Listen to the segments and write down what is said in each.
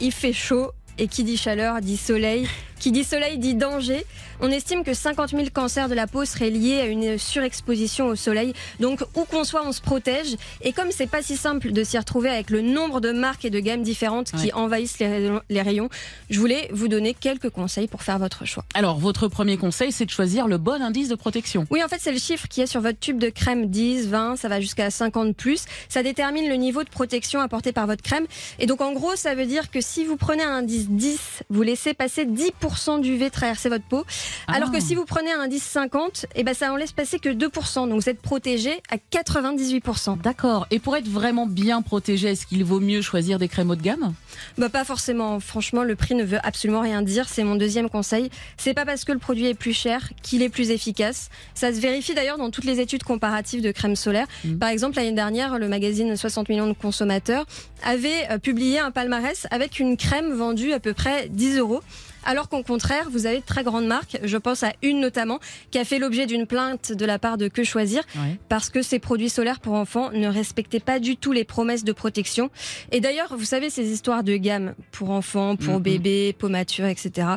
il fait chaud. Et qui dit chaleur dit soleil. Qui dit soleil dit danger. On estime que 50 000 cancers de la peau seraient liés à une surexposition au soleil. Donc, où qu'on soit, on se protège. Et comme c'est pas si simple de s'y retrouver avec le nombre de marques et de gammes différentes qui envahissent les rayons, je voulais vous donner quelques conseils pour faire votre choix. Alors, votre premier conseil, c'est de choisir le bon indice de protection. Oui, en fait, c'est le chiffre qui est sur votre tube de crème 10, 20, ça va jusqu'à 50 plus. Ça détermine le niveau de protection apporté par votre crème. Et donc, en gros, ça veut dire que si vous prenez un indice 10, vous laissez passer 10% d'UV traverser votre peau. Alors que Ah. si vous prenez un indice 50, eh ben, ça en laisse passer que 2%. Donc, vous êtes protégé à 98%. D'accord. Et pour être vraiment bien protégé, est-ce qu'il vaut mieux choisir des crèmes haut de gamme? Bah pas forcément. Franchement, le prix ne veut absolument rien dire. C'est mon deuxième conseil. C'est pas parce que le produit est plus cher qu'il est plus efficace. Ça se vérifie d'ailleurs dans toutes les études comparatives de crème solaire. Mhm. Par exemple, l'année dernière, le magazine 60 millions de consommateurs avait euh, publié un palmarès avec une crème vendue à peu près 10 euros. Alors qu'au contraire, vous avez de très grandes marques, je pense à une notamment, qui a fait l'objet d'une plainte de la part de Que Choisir, parce que ces produits solaires pour enfants ne respectaient pas du tout les promesses de protection. Et d'ailleurs, vous savez, ces histoires de gamme pour enfants, pour Mhm. bébés, peau mature, etc.,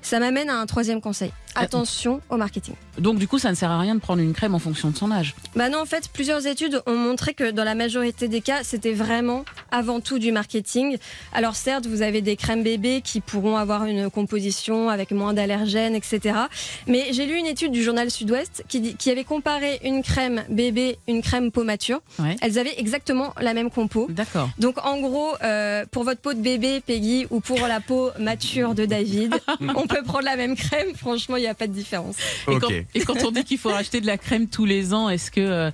ça m'amène à un troisième conseil. Attention au marketing. Donc, du coup, ça ne sert à rien de prendre une crème en fonction de son âge. Bah non, en fait, plusieurs études ont montré que dans la majorité des cas, c'était vraiment avant tout du marketing. Alors certes, vous avez des crèmes bébés qui pourront avoir une composition avec moins d'allergènes, etc. Mais j'ai lu une étude du journal Sud-Ouest qui, dit- qui avait comparé une crème bébé, une crème peau mature. Ouais. Elles avaient exactement la même compo. D'accord. Donc en gros, euh, pour votre peau de bébé, Peggy, ou pour la peau mature de David, on peut prendre la même crème. Franchement, il n'y a pas de différence. Et, Ok. quand, et quand on dit qu'il faut racheter de la crème tous les ans, est-ce que euh,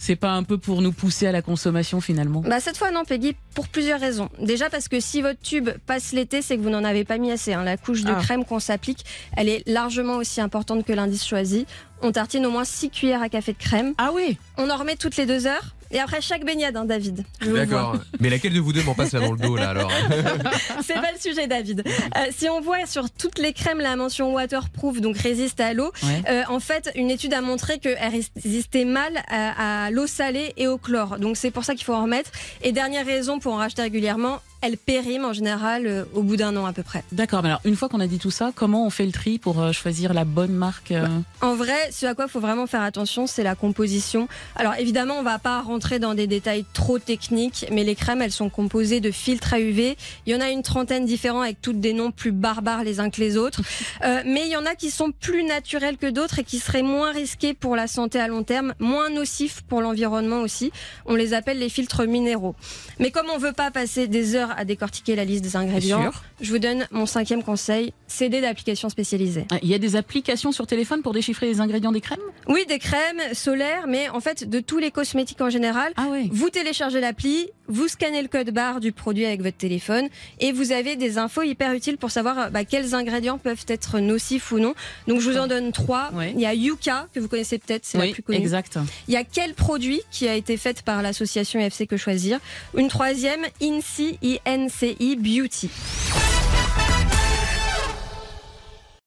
c'est pas un peu pour nous pousser à la consommation finalement? Bah cette fois non Peggy pour plusieurs raisons. Déjà parce que si votre tube passe l'été, c'est que vous n'en avez pas mis assez. hein. La couche de Ah. crème qu'on s'applique, elle est largement aussi importante que l'indice choisi. On tartine au moins 6 cuillères à café de crème. Ah oui On en remet toutes les deux heures. Et après chaque baignade, hein, David. D'accord. Mais laquelle de vous deux m'en passe là dans le dos là alors C'est pas le sujet, David. Euh, si on voit sur toutes les crèmes la mention waterproof, donc résiste à l'eau, Ouais. euh, en fait, une étude a montré qu'elle résistait mal à, à l'eau salée et au chlore. Donc c'est pour ça qu'il faut en remettre. Et dernière raison pour en racheter régulièrement, elle périme en général euh, au bout d'un an à peu près. D'accord, mais alors une fois qu'on a dit tout ça, comment on fait le tri pour euh, choisir la bonne marque euh En vrai, ce à quoi il faut vraiment faire attention, c'est la composition. Alors évidemment, on va pas rentrer dans des détails trop techniques, mais les crèmes, elles sont composées de filtres à UV. Il y en a une trentaine différents avec toutes des noms plus barbares les uns que les autres. Mais il y en a qui sont plus naturels que d'autres et qui seraient moins risqués pour la santé à long terme, moins nocifs pour l'environnement aussi. On les appelle les filtres minéraux. Mais comme on veut pas passer des heures à décortiquer la liste des ingrédients, je vous donne mon cinquième conseil, CD d'applications spécialisées. Ah, Il y a des applications sur téléphone pour déchiffrer les ingrédients des crèmes? Oui, des crèmes solaires, mais en fait de tous les cosmétiques en général. Ah oui. Vous téléchargez l'appli, vous scannez le code barre du produit avec votre téléphone et vous avez des infos hyper utiles pour savoir bah, quels ingrédients peuvent être nocifs ou non. Donc je vous en donne trois. Il y a Yuka que vous connaissez peut-être, c'est la plus connue. exact. Il y a quel produit qui a été fait par l'association FC Que Choisir? Une troisième, INCI, INCI Beauty.